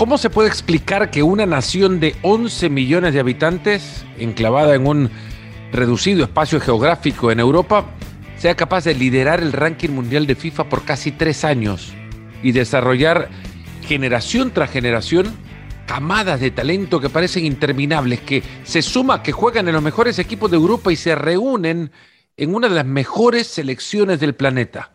¿Cómo se puede explicar que una nación de 11 millones de habitantes, enclavada en un reducido espacio geográfico en Europa, sea capaz de liderar el ranking mundial de FIFA por casi tres años y desarrollar generación tras generación camadas de talento que parecen interminables, que se suma que juegan en los mejores equipos de Europa y se reúnen en una de las mejores selecciones del planeta?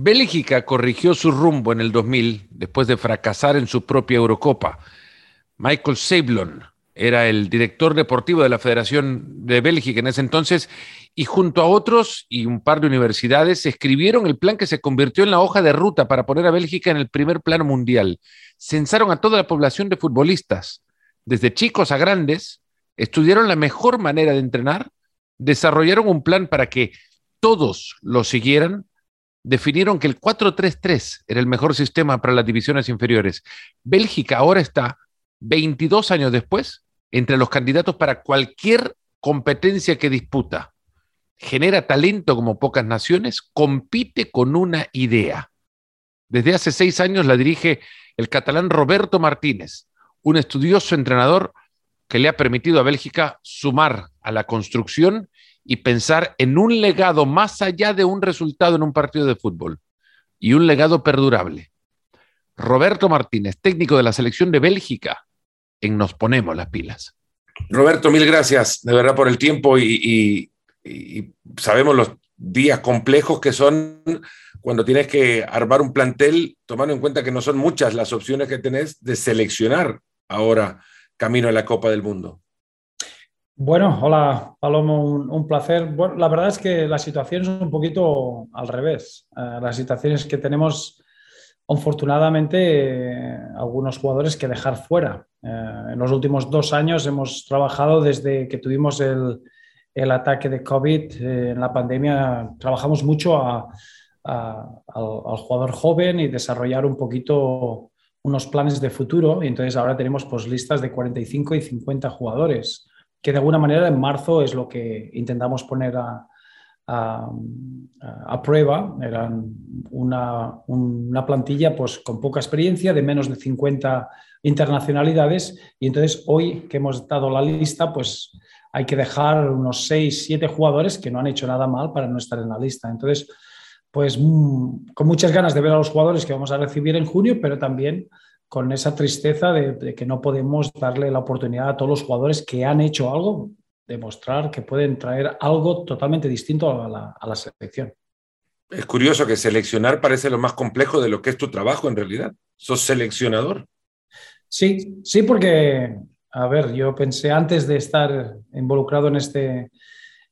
Bélgica corrigió su rumbo en el 2000 después de fracasar en su propia Eurocopa. Michael Sablon era el director deportivo de la Federación de Bélgica en ese entonces y junto a otros y un par de universidades escribieron el plan que se convirtió en la hoja de ruta para poner a Bélgica en el primer plano mundial. Censaron a toda la población de futbolistas, desde chicos a grandes, estudiaron la mejor manera de entrenar, desarrollaron un plan para que todos lo siguieran definieron que el 4-3-3 era el mejor sistema para las divisiones inferiores. Bélgica ahora está, 22 años después, entre los candidatos para cualquier competencia que disputa. Genera talento como pocas naciones, compite con una idea. Desde hace seis años la dirige el catalán Roberto Martínez, un estudioso entrenador que le ha permitido a Bélgica sumar a la construcción y pensar en un legado más allá de un resultado en un partido de fútbol y un legado perdurable. Roberto Martínez, técnico de la selección de Bélgica, en Nos Ponemos las Pilas. Roberto, mil gracias de verdad por el tiempo y, sabemos los días complejos que son cuando tienes que armar un plantel, tomando en cuenta que no son muchas las opciones que tenés de seleccionar ahora camino a la Copa del Mundo. Bueno, hola Palomo, un, placer. Bueno, la verdad es que la situación es un poquito al revés. Eh, la situación es que tenemos, afortunadamente, algunos jugadores que dejar fuera. Eh, en los últimos dos años hemos trabajado desde que tuvimos el, ataque de COVID eh, en la pandemia, trabajamos mucho al, al, jugador joven y desarrollar un poquito unos planes de futuro. Y entonces ahora tenemos pues, listas de 45 y 50 jugadores que de alguna manera en marzo es lo que intentamos poner a, a, prueba. Eran una, una, plantilla pues, con poca experiencia, de menos de 50 internacionalidades, y entonces hoy que hemos dado la lista, pues hay que dejar unos 6, 7 jugadores que no han hecho nada mal para no estar en la lista. Entonces, pues mm, con muchas ganas de ver a los jugadores que vamos a recibir en junio, pero también con esa tristeza de, que no podemos darle la oportunidad a todos los jugadores que han hecho algo, demostrar que pueden traer algo totalmente distinto a la, selección. Es curioso que seleccionar parece lo más complejo de lo que es tu trabajo en realidad. ¿Sos seleccionador? Sí, sí, porque, a ver, yo pensé antes de estar involucrado en este,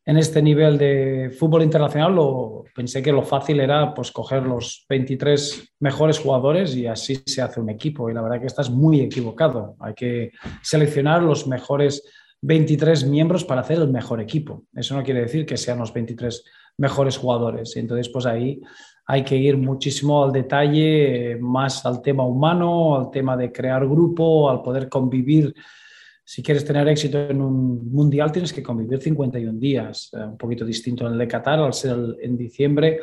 en este nivel de fútbol internacional, lo, pensé que lo fácil era pues, coger los 23 mejores jugadores y así se hace un equipo. Y la verdad que estás muy equivocado. Hay que seleccionar los mejores 23 miembros para hacer el mejor equipo. Eso no quiere decir que sean los 23 mejores jugadores. Entonces, pues ahí hay que ir muchísimo al detalle, más al tema humano, al tema de crear grupo, al poder convivir si quieres tener éxito en un mundial tienes que convivir 51 días, eh, un poquito distinto en el de Qatar al ser en diciembre.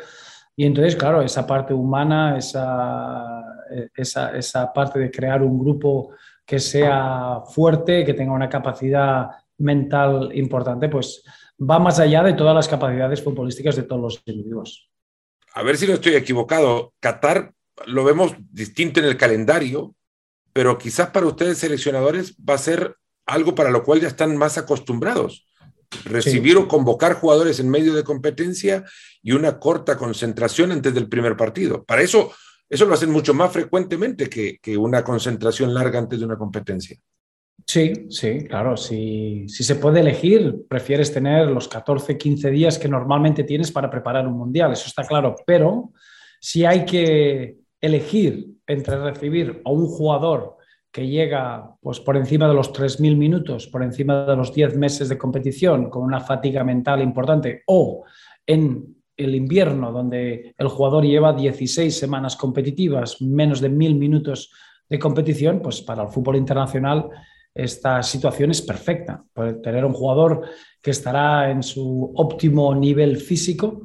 Y entonces, claro, esa parte humana, esa, eh, esa, esa, parte de crear un grupo que sea fuerte, que tenga una capacidad mental importante, pues va más allá de todas las capacidades futbolísticas de todos los individuos. A ver si no estoy equivocado. Qatar lo vemos distinto en el calendario, pero quizás para ustedes seleccionadores va a ser algo para lo cual ya están más acostumbrados. Recibir o convocar jugadores en medio de competencia y una corta concentración antes del primer partido. Para eso, eso lo hacen mucho más frecuentemente que, una concentración larga antes de una competencia. Sí, sí, claro. Si, si, se puede elegir, prefieres tener los 14, 15 días que normalmente tienes para preparar un mundial, eso está claro. Pero si hay que elegir entre recibir a un jugador que llega pues, por encima de los 3.000 minutos, por encima de los 10 meses de competición, con una fatiga mental importante, o en el invierno, donde el jugador lleva 16 semanas competitivas, menos de 1.000 minutos de competición, pues para el fútbol internacional esta situación es perfecta. tener un jugador que estará en su óptimo nivel físico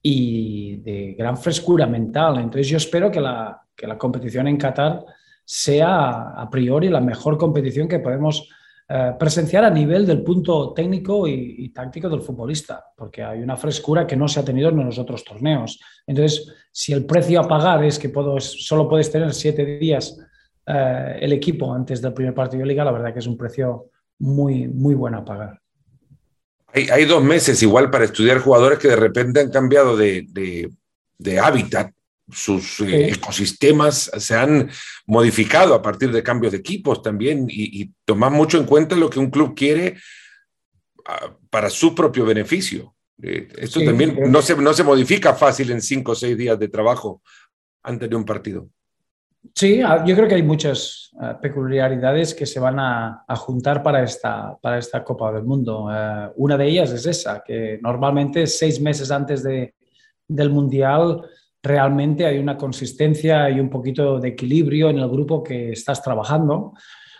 y de gran frescura mental. Entonces yo espero que la, que la competición en Qatar sea a priori la mejor competición que podemos eh, presenciar a nivel del punto técnico y, táctico del futbolista, porque hay una frescura que no se ha tenido en los otros torneos. Entonces, si el precio a pagar es que puedo, solo puedes tener siete días eh, el equipo antes del primer partido de liga, la verdad que es un precio muy, muy bueno a pagar. Hay, dos meses igual para estudiar jugadores que de repente han cambiado de, de hábitat sus eh, ecosistemas se han modificado a partir de cambios de equipos también y, y mucho en cuenta lo que un club quiere ah, para su propio beneficio. Eh, esto también no se, no se modifica fácil en cinco o seis días de trabajo antes de un partido. Sí, ah, yo creo que hay muchas ah, peculiaridades que se van a, juntar para esta, para esta Copa del Mundo. Eh, una de ellas es esa, que normalmente seis meses antes de, del Mundial realmente hay una consistencia y un poquito de equilibrio en el grupo que estás trabajando.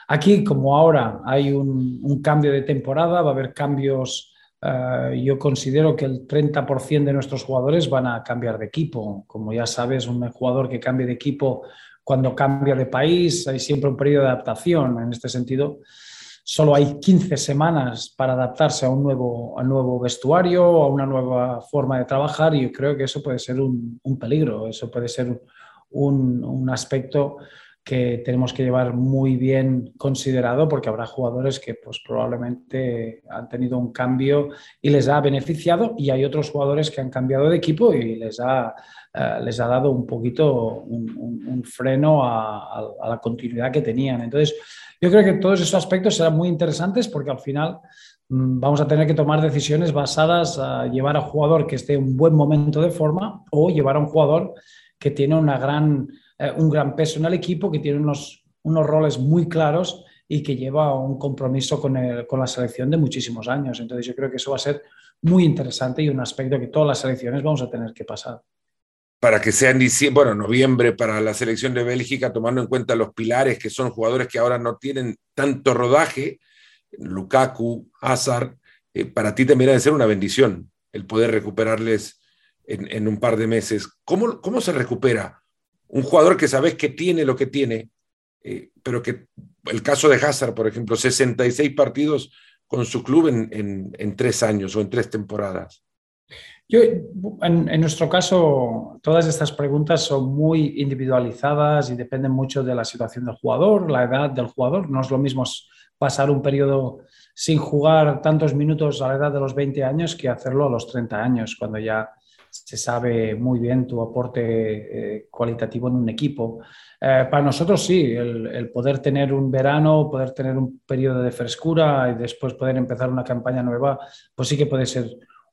Aquí, como ahora hay un, cambio de temporada, va a haber cambios. Eh, yo considero que el 30% de nuestros jugadores van a cambiar de equipo. Como ya sabes, un jugador que cambie de equipo cuando cambia de país, hay siempre un periodo de adaptación. En este sentido, solo hay 15 semanas para adaptarse a un nuevo, nuevo vestuario, a una nueva forma de trabajar y yo creo que eso puede ser un, peligro, eso puede ser un, aspecto que tenemos que llevar muy bien considerado porque habrá jugadores que pues, probablemente han tenido un cambio y les ha beneficiado y hay otros jugadores que han cambiado de equipo y les ha, eh, les ha dado un poquito un, freno a, la continuidad que tenían. Entonces, yo creo que todos esos aspectos serán muy interesantes porque al final mm, vamos a tener que tomar decisiones basadas a llevar a un jugador que esté en un buen momento de forma o llevar a un jugador que tiene una gran, eh, un gran peso en el equipo, que tiene unos, unos roles muy claros y que lleva un compromiso con, con, la selección de muchísimos años. Entonces yo creo que eso va a ser muy interesante y un aspecto que todas las selecciones vamos a tener que pasar para que sea en diciembre, bueno, noviembre para la selección de Bélgica, tomando en cuenta los pilares que son jugadores que ahora no tienen tanto rodaje, Lukaku, Hazard, eh, para ti también debe ser una bendición el poder recuperarles en, un par de meses. ¿Cómo, ¿Cómo, se recupera un jugador que sabes que tiene lo que tiene, eh, pero que el caso de Hazard, por ejemplo, 66 partidos con su club en, en tres años o en tres temporadas? En, nuestro caso, todas estas preguntas son muy individualizadas y dependen mucho de la situación del jugador, la edad del jugador. No es lo mismo pasar un periodo sin jugar tantos minutos a la edad de los 20 años que hacerlo a los 30 años, cuando ya se sabe muy bien tu aporte eh, cualitativo en un equipo. Eh, para nosotros sí, el, el, poder tener un verano, poder tener un periodo de frescura y después poder empezar una campaña nueva, pues sí que puede ser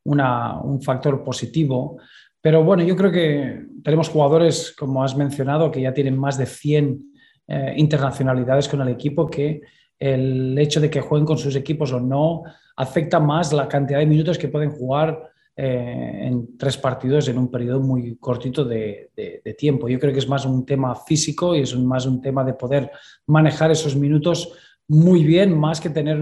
un factor positivo. Pero bueno, yo creo que tenemos jugadores, como has mencionado, que ya tienen más de 100 eh, internacionalidades con el equipo, que el hecho de que jueguen con sus equipos o no afecta más la cantidad de minutos que pueden jugar eh, en tres partidos en un periodo muy cortito de, tiempo. Yo creo que es más un tema físico y es más un tema de poder manejar esos minutos muy bien, más que tener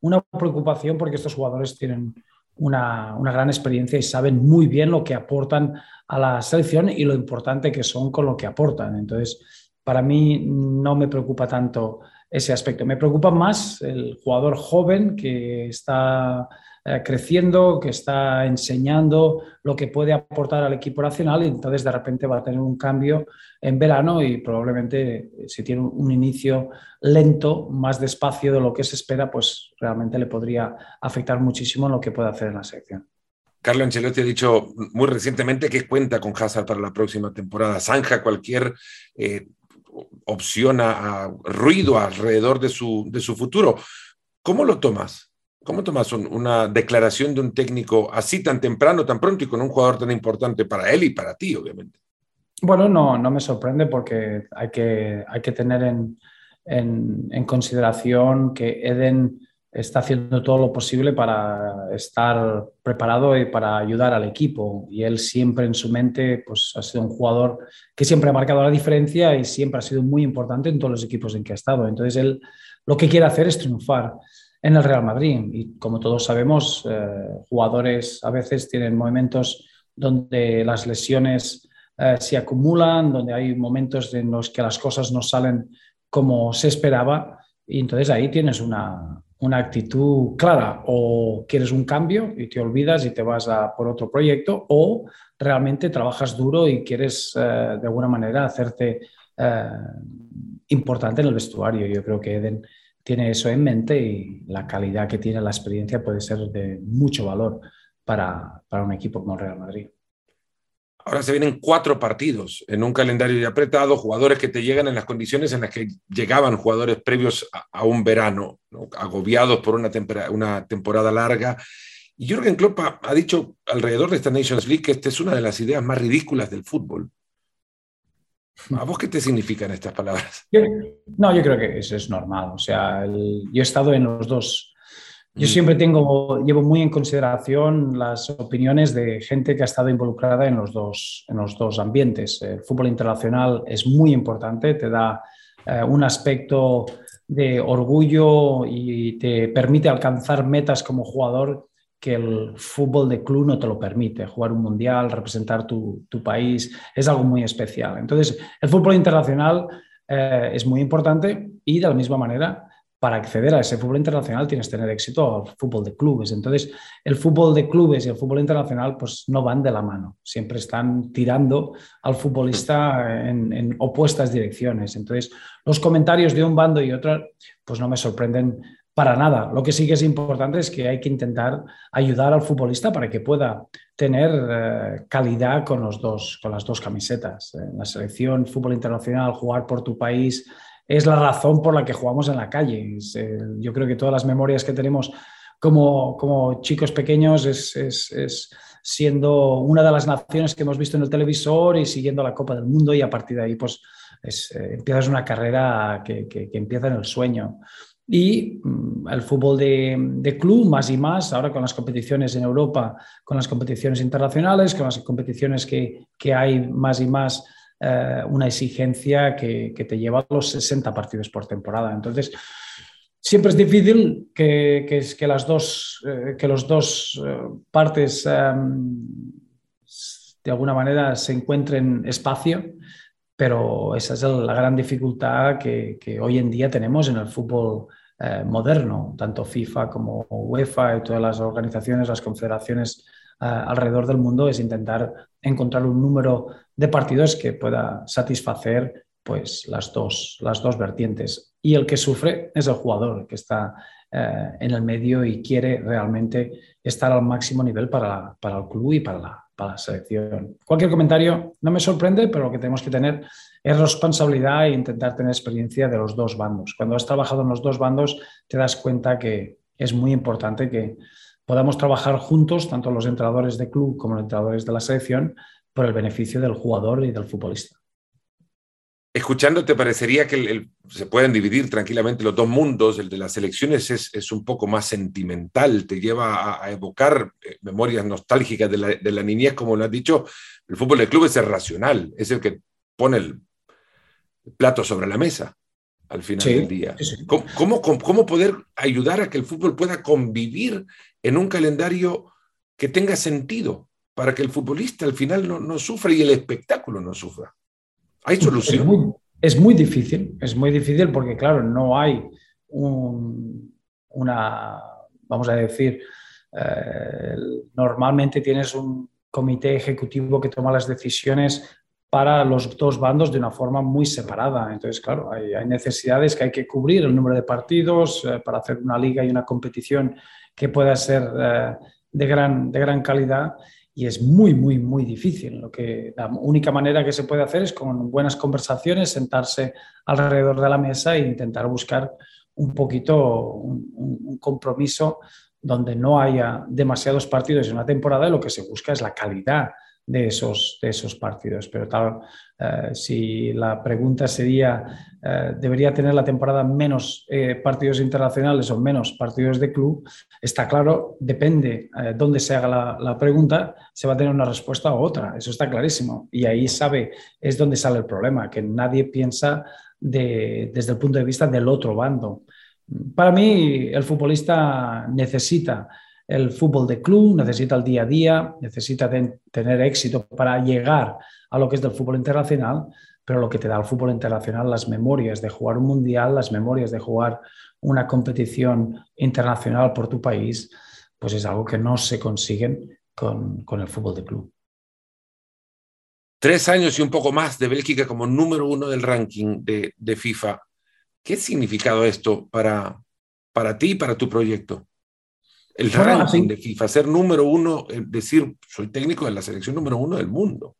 una preocupación porque estos jugadores tienen una, gran experiencia y saben muy bien lo que aportan a la selección y lo importante que son con lo que aportan. Entonces, para mí no me preocupa tanto ese aspecto. Me preocupa más el jugador joven que está eh, creciendo, que está enseñando lo que puede aportar al equipo nacional y entonces de repente va a tener un cambio en verano y probablemente eh, si tiene un inicio lento, más despacio de lo que se espera, pues realmente le podría afectar muchísimo en lo que puede hacer en la selección. Carlo Ancelotti ha dicho muy recientemente que cuenta con Hazard para la próxima temporada. Zanja cualquier eh, opción a, ruido alrededor de su, de su futuro. ¿Cómo lo tomas? ¿Cómo tomas una declaración de un técnico así tan temprano, tan pronto y con un jugador tan importante para él y para ti, obviamente? Bueno, no, no me sorprende porque hay que, hay que tener en, en, consideración que Eden está haciendo todo lo posible para estar preparado y para ayudar al equipo. Y él siempre en su mente pues, ha sido un jugador que siempre ha marcado la diferencia y siempre ha sido muy importante en todos los equipos en que ha estado. Entonces él lo que quiere hacer es triunfar en el Real Madrid. Y como todos sabemos, eh, jugadores a veces tienen momentos donde las lesiones eh, se acumulan, donde hay momentos en los que las cosas no salen como se esperaba y entonces ahí tienes una, una actitud clara o quieres un cambio y te olvidas y te vas a por otro proyecto o realmente trabajas duro y quieres eh, de alguna manera hacerte eh, importante en el vestuario. Yo creo que Eden tiene eso en mente y la calidad que tiene la experiencia puede ser de mucho valor para, para un equipo como el Real Madrid. Ahora se vienen cuatro partidos en un calendario apretado, jugadores que te llegan en las condiciones en las que llegaban jugadores previos a, un verano, agobiados por una, temporada larga. Y Jürgen Klopp ha, dicho alrededor de esta Nations League que esta es una de las ideas más ridículas del fútbol. ¿A vos qué te significan estas palabras? no, yo creo que eso es normal. O sea, yo he estado en los dos yo mm. siempre tengo, llevo muy en consideración las opiniones de gente que ha estado involucrada en los dos, en los dos ambientes. El fútbol internacional es muy importante, te da eh, un aspecto de orgullo y te permite alcanzar metas como jugador que el fútbol de club no te lo permite. Jugar un mundial, representar tu, país, es algo muy especial. Entonces, el fútbol internacional eh, es muy importante y de la misma manera para acceder a ese fútbol internacional tienes que tener éxito al fútbol de clubes. Entonces, el fútbol de clubes y el fútbol internacional pues no van de la mano, siempre están tirando al futbolista en, opuestas direcciones. Entonces, los comentarios de un bando y otro pues no me sorprenden para nada. Lo que sí que es importante es que hay que intentar ayudar al futbolista para que pueda tener eh, calidad con, los dos, con las dos camisetas. En la selección, fútbol internacional, jugar por tu país, es la razón por la que jugamos en la calle. Eh, yo creo que todas las memorias que tenemos como, como chicos pequeños es, siendo una de las naciones que hemos visto en el televisor y siguiendo la Copa del Mundo y a partir de ahí pues eh, empiezas una carrera que, empieza en el sueño. Y mm, el fútbol de, de, club, más y más, ahora con las competiciones en Europa, con las competiciones internacionales, con las competiciones que, que hay más y más eh, una exigencia que, te lleva a los 60 partidos por temporada. Entonces, siempre es difícil que, que, las dos, eh, que los dos eh, partes em, de alguna manera se encuentren espacio, pero esa es la gran dificultad que, hoy en día tenemos en el fútbol moderno, tanto FIFA como UEFA y todas las organizaciones, las confederaciones alrededor del mundo, es intentar encontrar un número de partidos que pueda satisfacer pues, las, dos, las dos vertientes. Y el que sufre es el jugador, que está eh, en el medio y quiere realmente estar al máximo nivel para, para el club y para la, para la selección. Cualquier comentario no me sorprende, pero lo que tenemos que tener es responsabilidad e intentar tener experiencia de los dos bandos. Cuando has trabajado en los dos bandos, te das cuenta que es muy importante que podamos trabajar juntos, tanto los entrenadores de club como los entrenadores de la selección, por el beneficio del jugador y del futbolista. Escuchándote, parecería que se pueden dividir tranquilamente los dos mundos. El de las selecciones es, un poco más sentimental, te lleva a, evocar eh, memorias nostálgicas de la, niñez, como lo has dicho. El fútbol de club es el racional, es el que pone el plato sobre la mesa al final del día. ¿Cómo, cómo, poder ayudar a que el fútbol pueda convivir en un calendario que tenga sentido para que el futbolista al final no, sufra y el espectáculo no sufra? ¿Hay solución? Es muy, difícil, es muy difícil porque, claro, no hay una, vamos a decir, eh, normalmente tienes un comité ejecutivo que toma las decisiones para los dos bandos de una forma muy separada. Entonces, claro, hay, necesidades que hay que cubrir, el número de partidos eh, para hacer una liga y una competición que pueda ser eh, de, gran, de gran calidad y es muy, muy, muy difícil. Lo que, la única manera que se puede hacer es con buenas conversaciones, sentarse alrededor de la mesa e intentar buscar un poquito un compromiso donde no haya demasiados partidos en una temporada y lo que se busca es la calidad de esos, de esos partidos. Pero tal, eh, si la pregunta sería, eh, ¿debería tener la temporada menos eh, partidos internacionales o menos partidos de club? Está claro, depende dónde se haga la, pregunta, se va a tener una respuesta u otra, eso está clarísimo. Y ahí sabe, es donde sale el problema, que nadie piensa desde el punto de vista del otro bando. Para mí, el futbolista necesita el fútbol de club, necesita el día a día, necesita tener éxito para llegar a lo que es del fútbol internacional, pero lo que te da el fútbol internacional, las memorias de jugar un mundial, las memorias de jugar una competición internacional por tu país, pues es algo que no se consiguen con, el fútbol de club. Tres años y un poco más de Bélgica como número uno del ranking de, de FIFA. ¿Qué significado esto para, para ti y para tu proyecto? El ranking de FIFA, ser número uno, decir, soy técnico de la selección número uno del mundo.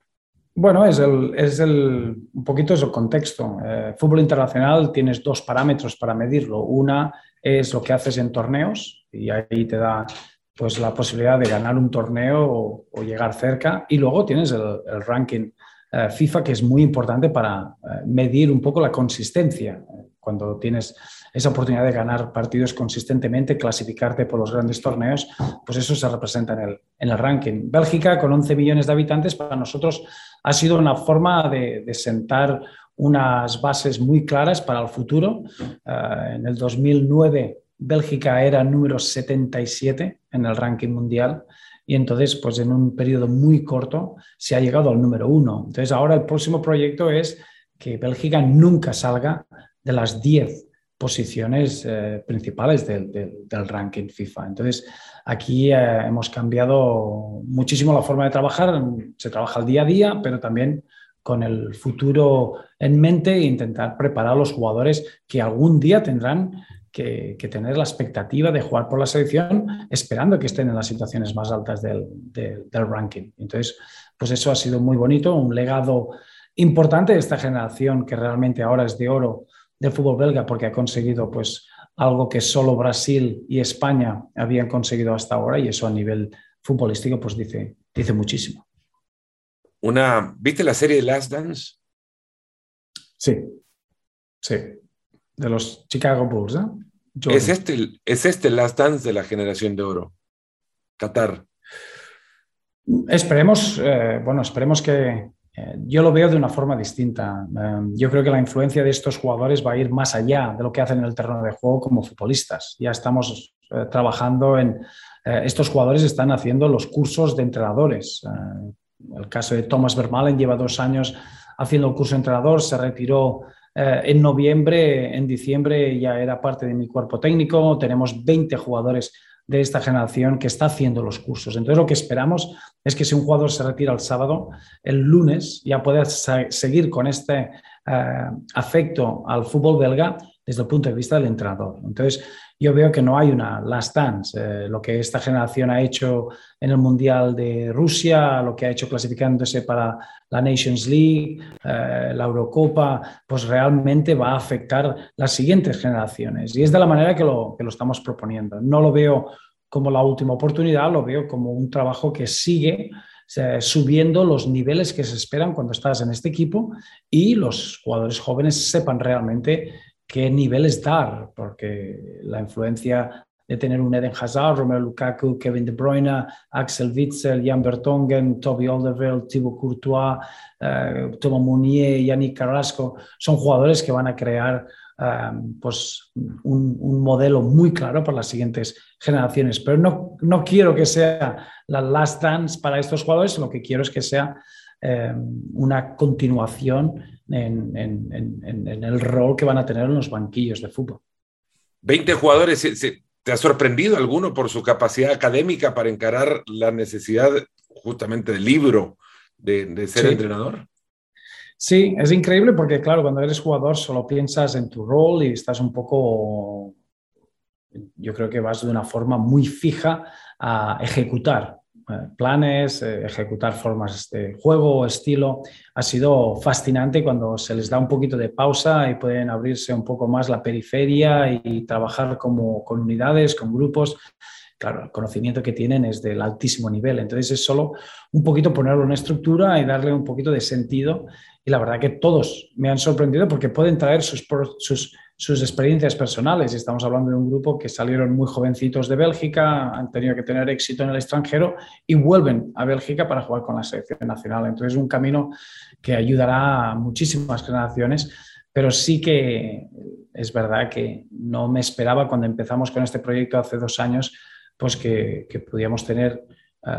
Bueno, es, el, es el, un poquito es el contexto. Eh, fútbol internacional tienes dos parámetros para medirlo. Una es lo que haces en torneos y ahí te da pues, la posibilidad de ganar un torneo o, llegar cerca. Y luego tienes el, ranking eh, FIFA, que es muy importante para eh, medir un poco la consistencia. Cuando tienes esa oportunidad de ganar partidos consistentemente, clasificarte por los grandes torneos, pues eso se representa en el, en el ranking. Bélgica, con 11 millones de habitantes, para nosotros ha sido una forma de, sentar unas bases muy claras para el futuro. Eh, en el 2009, Bélgica era número 77 en el ranking mundial y entonces, pues en un periodo muy corto, se ha llegado al número uno. Entonces, ahora el próximo proyecto es que Bélgica nunca salga de las 10 posiciones eh, principales del, del, ranking FIFA. Entonces, aquí eh, hemos cambiado muchísimo la forma de trabajar. Se trabaja el día a día, pero también con el futuro en mente e intentar preparar a los jugadores que algún día tendrán que, tener la expectativa de jugar por la selección, esperando que estén en las situaciones más altas del, del ranking. Entonces, pues eso ha sido muy bonito, un legado importante de esta generación que realmente ahora es de oro del fútbol belga porque ha conseguido pues algo que solo Brasil y España habían conseguido hasta ahora y eso a nivel futbolístico pues dice, dice muchísimo. Una, ¿Viste la serie Last Dance? Sí, sí, de los Chicago Bulls. ¿eh? ¿Es este, ¿Es este Last Dance de la generación de oro? Qatar. Esperemos, eh, bueno, esperemos que, yo lo veo de una forma distinta. Eh, yo creo que la influencia de estos jugadores va a ir más allá de lo que hacen en el terreno de juego como futbolistas. Ya estamos eh, trabajando en... estos jugadores están haciendo los cursos de entrenadores. el caso de Thomas Vermaelen lleva dos años haciendo el curso de entrenador, se retiró en noviembre, en diciembre ya era parte de mi cuerpo técnico. Tenemos 20 jugadores de esta generación que está haciendo los cursos. Entonces lo que esperamos es que si un jugador se retira el sábado, el lunes ya pueda seguir con este eh, afecto al fútbol belga desde el punto de vista del entrenador. Entonces yo veo que no hay una last dance. Eh, lo que esta generación ha hecho en el Mundial de Rusia, lo que ha hecho clasificándose para la Nations League, eh, la Eurocopa, pues realmente va a afectar las siguientes generaciones. Y es de la manera que lo, que lo estamos proponiendo. No lo veo como la última oportunidad, lo veo como un trabajo que sigue eh, subiendo los niveles que se esperan cuando estás en este equipo y los jugadores jóvenes sepan realmente qué niveles dar, porque la influencia de tener un Eden Hazard, Romelu Lukaku, Kevin De Bruyne, Axel Witzel, Jan Bertongen, Toby Alderweireld, Thibaut Courtois, uh, Thomas Mounier, Yannick Carrasco, son jugadores que van a crear eh, pues un, un, modelo muy claro para las siguientes generaciones. Pero no, no quiero que sea la last dance para estos jugadores, lo que quiero es que sea eh, una continuación en, en, en, el rol que van a tener en los banquillos de fútbol. 20 jugadores ¿Te ha sorprendido alguno por su capacidad académica para encarar la necesidad justamente del libro de, ser entrenador? Sí, es increíble porque, claro, cuando eres jugador solo piensas en tu rol y estás un poco, yo creo que vas de una forma muy fija a ejecutar planes, eh, ejecutar formas de juego, estilo. Ha sido fascinante cuando se les da un poquito de pausa y pueden abrirse un poco más la periferia y trabajar como con unidades, con grupos. Claro, el conocimiento que tienen es del altísimo nivel, entonces es solo un poquito ponerlo en estructura y darle un poquito de sentido. Y la verdad que todos me han sorprendido porque pueden traer sus, sus experiencias personales. Estamos hablando de un grupo que salieron muy jovencitos de Bélgica, han tenido que tener éxito en el extranjero y vuelven a Bélgica para jugar con la selección nacional. Entonces es un camino que ayudará a muchísimas generaciones, pero sí que es verdad que no me esperaba cuando empezamos con este proyecto hace dos años, pues que, que pudiéramos tener eh,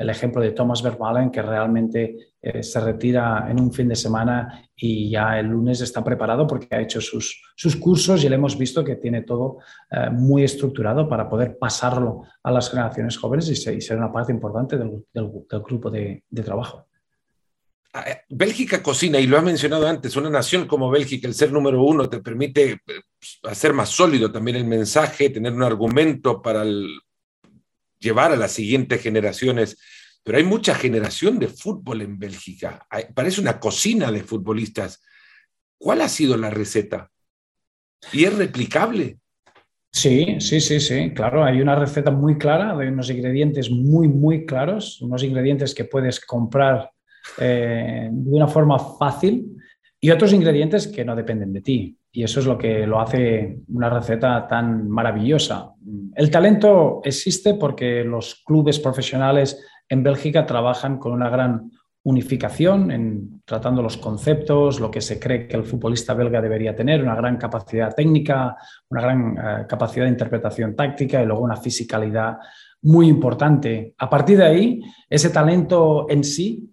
el ejemplo de Thomas Vermaelen, que realmente eh, se retira en un fin de semana y ya el lunes está preparado porque ha hecho sus, sus cursos y le hemos visto que tiene todo eh, muy estructurado para poder pasarlo a las generaciones jóvenes y ser, una parte importante del, del, grupo de, de trabajo. Ah, Bélgica cocina, y lo ha mencionado antes, una nación como Bélgica, el ser número uno, te permite hacer más sólido también el mensaje, tener un argumento para el, llevar a las siguientes generaciones. Pero hay mucha generación de fútbol en Bélgica. parece una cocina de futbolistas. ¿Cuál ha sido la receta? ¿Y es replicable? Sí, sí, sí, sí, claro, hay una receta muy clara, de unos ingredientes muy, muy claros, unos ingredientes que puedes comprar eh, de una forma fácil y otros ingredientes que no dependen de ti. Y eso es lo que lo hace una receta tan maravillosa. El talento existe porque los clubes profesionales en Bélgica trabajan con una gran unificación en tratando los conceptos, lo que se cree que el futbolista belga debería tener, una gran capacidad técnica, una gran eh, capacidad de interpretación táctica y luego una fisicalidad muy importante. A partir de ahí, ese talento en sí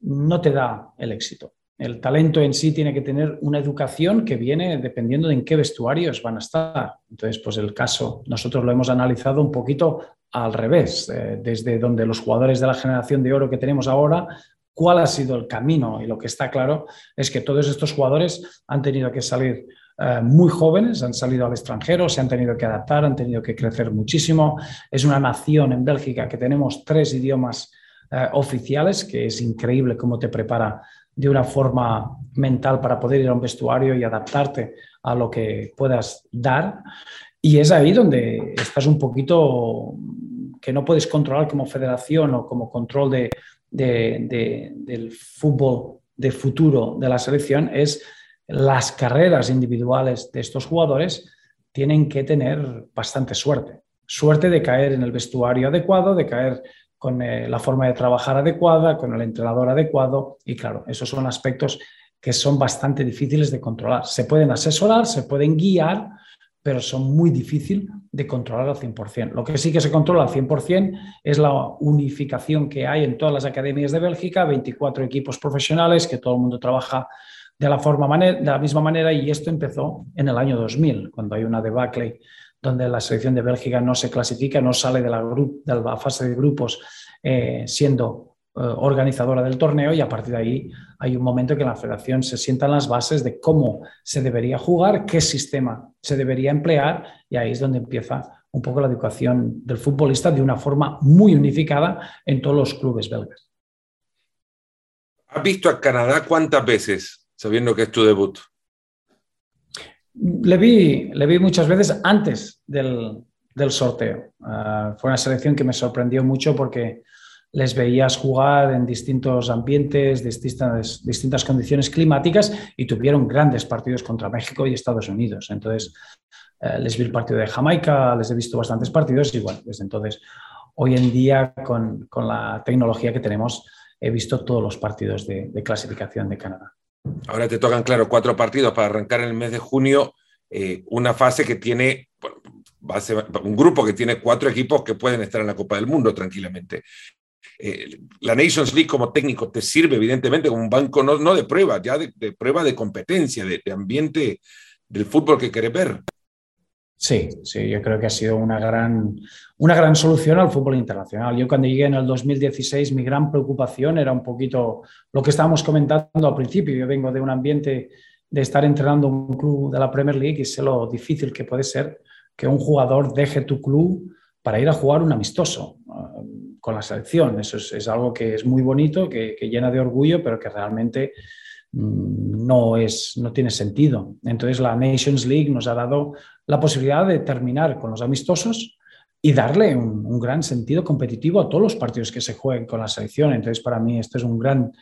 no te da el éxito. El talento en sí tiene que tener una educación que viene dependiendo de en qué vestuarios van a estar. Entonces, pues el caso, nosotros lo hemos analizado un poquito al revés, eh, desde donde los jugadores de la generación de oro que tenemos ahora, cuál ha sido el camino. Y lo que está claro es que todos estos jugadores han tenido que salir eh, muy jóvenes, han salido al extranjero, se han tenido que adaptar, han tenido que crecer muchísimo. Es una nación en Bélgica que tenemos tres idiomas eh, oficiales, que es increíble cómo te prepara de una forma mental para poder ir a un vestuario y adaptarte a lo que puedas dar. Y es ahí donde estás un poquito que no puedes controlar como federación o como control de, del fútbol de futuro de la selección, es las carreras individuales de estos jugadores tienen que tener bastante suerte. Suerte de caer en el vestuario adecuado, de caer con eh, la forma de trabajar adecuada, con el entrenador adecuado y claro, esos son aspectos que son bastante difíciles de controlar. Se pueden asesorar, se pueden guiar, pero son muy difíciles de controlar al 100%. Lo que sí que se controla al 100% es la unificación que hay en todas las academias de Bélgica, 24 equipos profesionales, que todo el mundo trabaja de la, forma de la misma manera y esto empezó en el año 2000, cuando hay una debacle donde la selección de Bélgica no se clasifica, no sale de la, fase de grupos eh, siendo eh, organizadora del torneo y a partir de ahí hay un momento que la federación se sienta en las bases de cómo se debería jugar, qué sistema se debería emplear y ahí es donde empieza un poco la educación del futbolista de una forma muy unificada en todos los clubes belgas. ¿Has visto a Canadá cuántas veces, sabiendo que es tu debut? Le vi, le vi muchas veces antes del, sorteo. Ah, fue una selección que me sorprendió mucho porque les veías jugar en distintos ambientes, distintas, distintas condiciones climáticas y tuvieron grandes partidos contra México y Estados Unidos. Entonces, eh, les vi el partido de Jamaica, les he visto bastantes partidos y bueno, desde entonces, hoy en día con, la tecnología que tenemos, he visto todos los partidos de clasificación de Canadá. Ahora te tocan, claro, cuatro partidos para arrancar en el mes de junio, eh, una fase que tiene, un grupo que tiene cuatro equipos que pueden estar en la Copa del Mundo tranquilamente. Eh, la Nations League como técnico te sirve evidentemente como un banco no, de prueba, ya de, prueba de competencia, de, de ambiente del fútbol que querés ver. Sí, sí, yo creo que ha sido una gran, una gran solución al fútbol internacional. Yo cuando llegué en el 2016 mi gran preocupación era un poquito lo que estábamos comentando al principio. Yo vengo de un ambiente de estar entrenando un club de la Premier League y sé lo difícil que puede ser que un jugador deje tu club para ir a jugar un amistoso uh, con la selección. Eso es, algo que es muy bonito, que, que llena de orgullo, pero que realmente Mm, no, es, no tiene sentido. Entonces la Nations League nos ha dado la posibilidad de terminar con los amistosos y darle un, gran sentido competitivo a todos los partidos que se jueguen con la selección. Entonces para mí esto es un gran,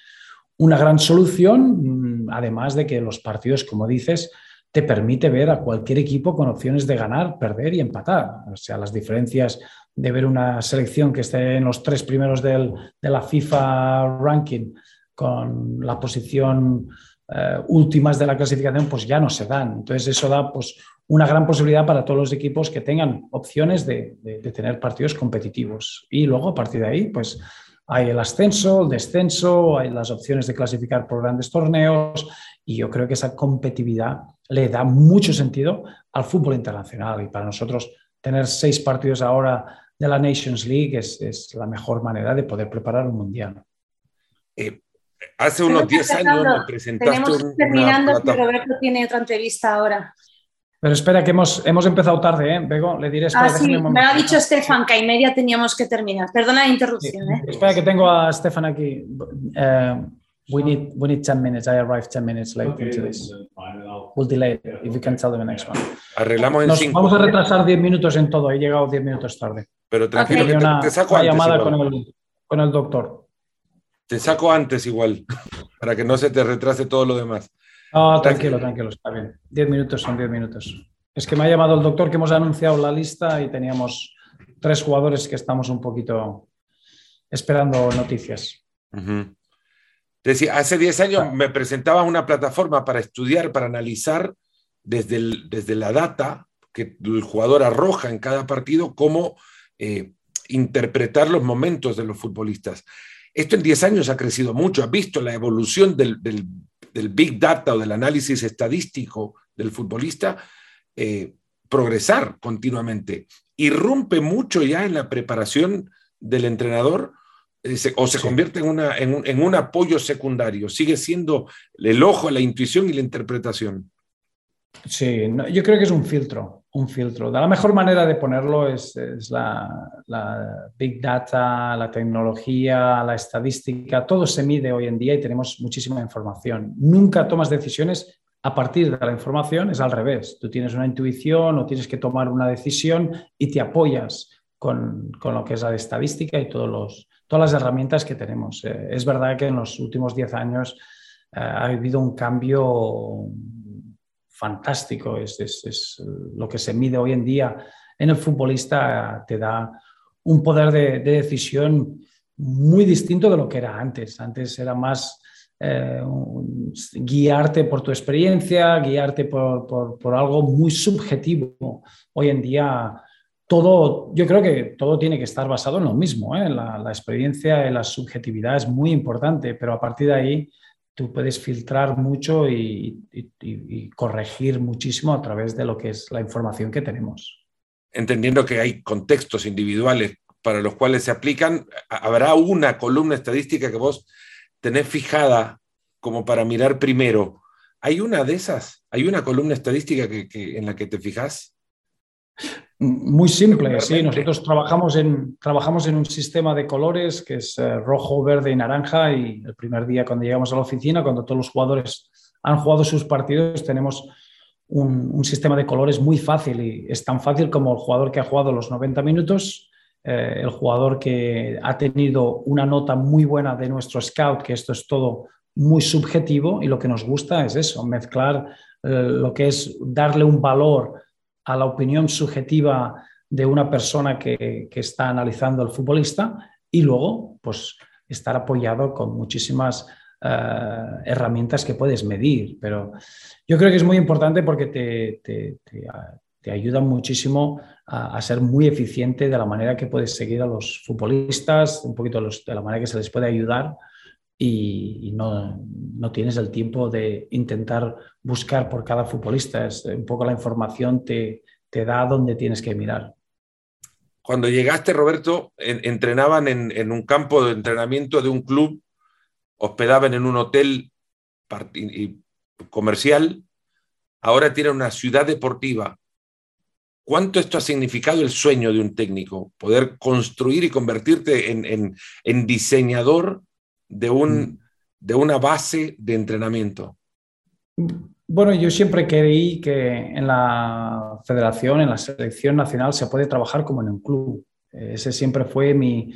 una gran solución, mm, además de que los partidos, como dices, te permite ver a cualquier equipo con opciones de ganar, perder y empatar. O sea, las diferencias de ver una selección que esté en los tres primeros del, de la FIFA ranking con la posición eh, últimas de la clasificación, pues ya no se dan. Entonces eso da pues, una gran posibilidad para todos los equipos que tengan opciones de, tener partidos competitivos. Y luego a partir de ahí, pues hay el ascenso, el descenso, hay las opciones de clasificar por grandes torneos y yo creo que esa competitividad le da mucho sentido al fútbol internacional y para nosotros tener seis partidos ahora de la Nations League es, la mejor manera de poder preparar un mundial. Eh, hace unos 10 años me presentaste Tenemos terminando, Roberto tiene otra entrevista ahora. Pero espera, que hemos, hemos empezado tarde, ¿eh? Bego, le diré... ah, sí, me ha dicho Stefan que y media teníamos que terminar. Perdona la interrupción. ¿eh? Espera, que tengo a Stefan aquí. Uh, we, need, we need 10 minutes. I arrived 10 minutes late okay, into this. We'll delay it, if you can tell them the next one. Arreglamos en Nos cinco. Vamos a retrasar 10 minutos en todo. He llegado 10 minutos tarde. Pero tranquilo, okay. una, te, saco una antes llamada con el, con el doctor. Te saco antes igual, para que no se te retrase todo lo demás. No, tranquilo, tranquilo, está bien. Diez minutos son diez minutos. Es que me ha llamado el doctor que hemos anunciado la lista y teníamos tres jugadores que estamos un poquito esperando noticias. Decía, hace diez años me presentaba una plataforma para estudiar, para analizar desde, desde la data que el jugador arroja en cada partido, cómo eh, interpretar los momentos de los futbolistas. Esto en 10 años ha crecido mucho. ¿Has visto la evolución del, Big Data o del análisis estadístico del futbolista eh, progresar continuamente? ¿Irrumpe mucho ya en la preparación del entrenador? Eh, ¿O se convierte en, una, en, un, apoyo secundario? ¿Sigue siendo el ojo, la intuición y la interpretación? Sí, yo creo que es un filtro, un filtro. La mejor manera de ponerlo es, la, big data, la tecnología, la estadística, todo se mide hoy en día y tenemos muchísima información. Nunca tomas decisiones a partir de la información, es al revés. Tú tienes una intuición o tienes que tomar una decisión y te apoyas con, lo que es la estadística y todos los, todas las herramientas que tenemos. Eh, es verdad que en los últimos 10 años eh, ha habido un cambio fantástico, es, es, lo que se mide hoy en día en el futbolista, te da un poder de, decisión muy distinto de lo que era antes. Antes era más eh, guiarte por tu experiencia, guiarte por, por, algo muy subjetivo. Hoy en día todo, yo creo que todo tiene que estar basado en lo mismo. ¿eh? La, la, experiencia y la subjetividad es muy importante, pero a partir de ahí tú puedes filtrar mucho y, corregir muchísimo a través de lo que es la información que tenemos. Entendiendo que hay contextos individuales para los cuales se aplican, habrá una columna estadística que vos tenés fijada como para mirar primero. ¿Hay una de esas? ¿Hay una columna estadística que, en la que te fijas? Muy simple, sí. Nosotros trabajamos en, trabajamos en un sistema de colores que es eh, rojo, verde y naranja y el primer día cuando llegamos a la oficina, cuando todos los jugadores han jugado sus partidos, tenemos un, sistema de colores muy fácil y es tan fácil como el jugador que ha jugado los 90 minutos, eh, el jugador que ha tenido una nota muy buena de nuestro scout, que esto es todo muy subjetivo y lo que nos gusta es eso, mezclar eh, lo que es darle un valor a la opinión subjetiva de una persona que, está analizando el futbolista y luego pues estar apoyado con muchísimas eh, herramientas que puedes medir. Pero yo creo que es muy importante porque te, te, ayuda muchísimo a, ser muy eficiente de la manera que puedes seguir a los futbolistas, un poquito de la manera que se les puede ayudar y, no, no, tienes el tiempo de intentar buscar por cada futbolista. Es un poco la información te, te da donde tienes que mirar. Cuando llegaste, Roberto, entrenaban en, en, un campo de entrenamiento de un club, hospedaban en un hotel comercial, ahora tienen una ciudad deportiva. ¿Cuánto esto ha significado el sueño de un técnico? Poder construir y convertirte en, en diseñador de, un, mm. de una base de entrenamiento? Bueno, yo siempre creí que en la federación, en la selección nacional, se puede trabajar como en un club. Ese siempre fue mi,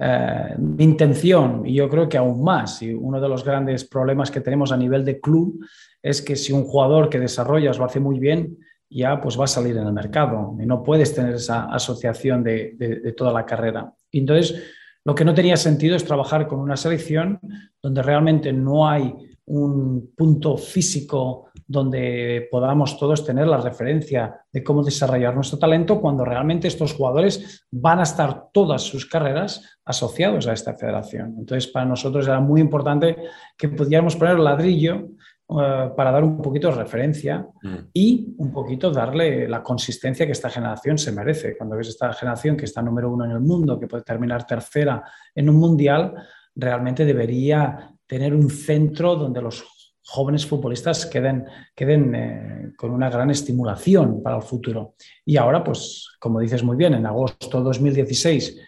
eh, mi intención y yo creo que aún más. Y uno de los grandes problemas que tenemos a nivel de club es que si un jugador que desarrollas lo hace muy bien, ya pues va a salir en el mercado y no puedes tener esa asociación de, de toda la carrera. Entonces, lo que no tenía sentido es trabajar con una selección donde realmente no hay un punto físico donde podamos todos tener la referencia de cómo desarrollar nuestro talento cuando realmente estos jugadores van a estar todas sus carreras asociados a esta federación. Entonces, para nosotros era muy importante que pudiéramos poner ladrillo eh, para dar un poquito de referencia mm. y un poquito darle la consistencia que esta generación se merece. Cuando ves esta generación que está número uno en el mundo, que puede terminar tercera en un mundial, realmente debería tener un centro donde los jóvenes futbolistas queden, queden eh, con una gran estimulación para el futuro. Y ahora, pues, como dices muy bien, en agosto de 2016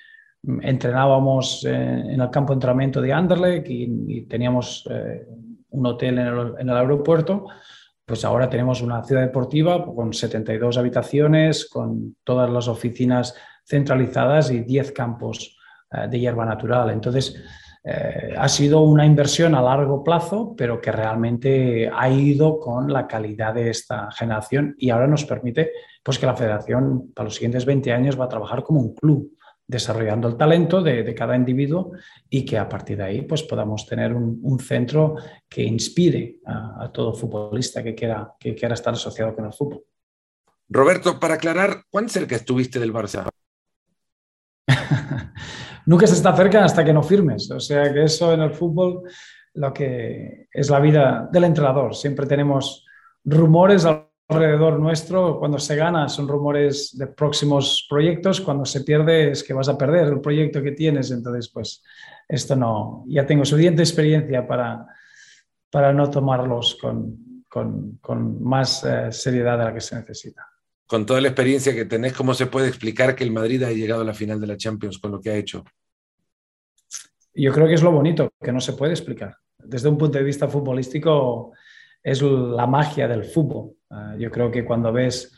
mm, entrenábamos eh, en el campo de entrenamiento de Anderlecht y, teníamos un hotel en el, aeropuerto, pues ahora tenemos una ciudad deportiva con 72 habitaciones, con todas las oficinas centralizadas y 10 campos eh, de hierba natural. Entonces, eh, ha sido una inversión a largo plazo, pero que realmente ha ido con la calidad de esta generación y ahora nos permite pues, que la federación para los siguientes 20 años va a trabajar como un club desarrollando el talento de, cada individuo y que a partir de ahí pues, podamos tener un, centro que inspire a, todo futbolista que quiera, que quiera estar asociado con el fútbol. Roberto, para aclarar, ¿cuán cerca estuviste del Barça? Nunca se está cerca hasta que no firmes. O sea que eso en el fútbol lo que es la vida del entrenador. Siempre tenemos rumores alrededor nuestro, cuando se gana son rumores de próximos proyectos, cuando se pierde es que vas a perder el proyecto que tienes, entonces pues esto no, ya tengo suficiente experiencia para, para no tomarlos con, con, con más eh, seriedad de la que se necesita. Con toda la experiencia que tenés, ¿cómo se puede explicar que el Madrid haya llegado a la final de la Champions con lo que ha hecho? Yo creo que es lo bonito, que no se puede explicar. Desde un punto de vista futbolístico, es la magia del fútbol. Ah, yo creo que cuando ves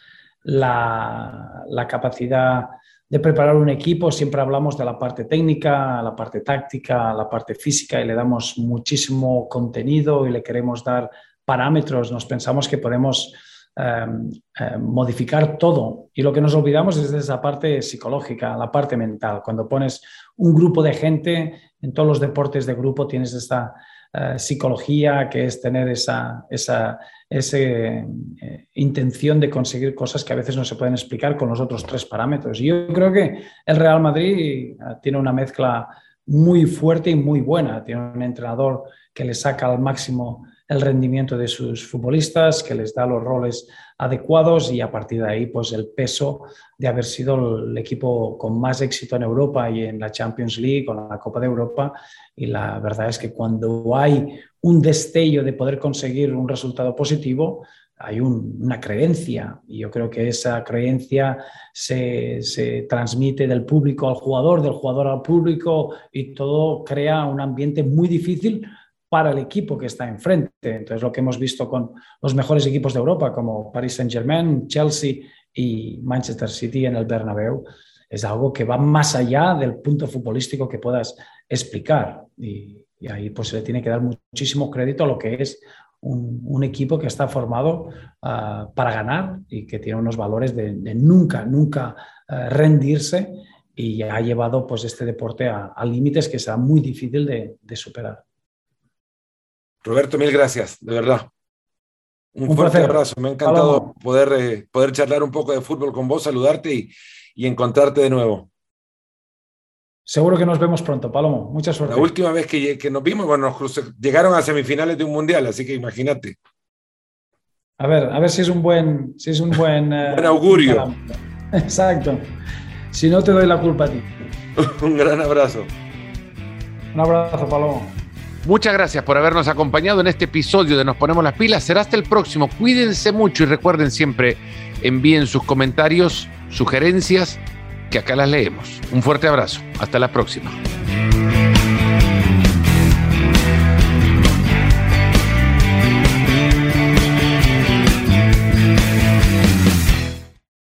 la, capacidad de preparar un equipo, siempre hablamos de la parte técnica, la parte táctica, la parte física y le damos muchísimo contenido y le queremos dar parámetros. Nos pensamos que podemos em, em, modificar todo y lo que nos olvidamos es de esa parte psicológica, la parte mental. Cuando pones un grupo de gente, en todos los deportes de grupo tienes esta eh, psicología, que es tener esa, esa, eh, intención de conseguir cosas que a veces no se pueden explicar con los otros tres parámetros. Y yo creo que el Real Madrid eh, tiene una mezcla muy fuerte y muy buena. Tiene un entrenador que le saca al máximo el rendimiento de sus futbolistas, que les da los roles adecuados y a partir de ahí pues el peso de haber sido el equipo con más éxito en Europa y en la Champions League, con la Copa de Europa. Y la verdad es que cuando hay un destello de poder conseguir un resultado positivo, hay una creencia. Y yo creo que esa creencia se, se, transmite del público al jugador, del jugador al público y todo crea un ambiente muy difícil para el equipo que está enfrente. Entonces, lo que hemos visto con los mejores equipos de Europa, como Paris Saint-Germain, Chelsea y Manchester City en el Bernabéu, es algo que va más allá del punto futbolístico que puedas explicar. Y, ahí pues se le tiene que dar muchísimo crédito a lo que es un, equipo que está formado ah, para ganar y que tiene unos valores de, nunca, nunca ah, rendirse y ha llevado pues este deporte a, límites que será muy difícil de superar. Roberto, mil gracias, de verdad. Un, fuerte abrazo. Me ha encantado poder, eh, poder charlar un poco de fútbol con vos, saludarte y, y, encontrarte de nuevo. Seguro que nos vemos pronto, Palomo. Mucha suerte. La última vez que, que nos vimos, bueno, nos llegaron a semifinales de un mundial, así que imagínate. A ver, a ver si es un buen, si es un buen, eh, buen augurio. Exacto. Si no, te doy la culpa a ti. un gran abrazo. Un abrazo, Palomo. Muchas gracias por habernos acompañado en este episodio de Nos Ponemos las Pilas. Será hasta el próximo. Cuídense mucho y recuerden siempre, envíen sus comentarios, sugerencias, que acá las leemos. Un fuerte abrazo. Hasta la próxima.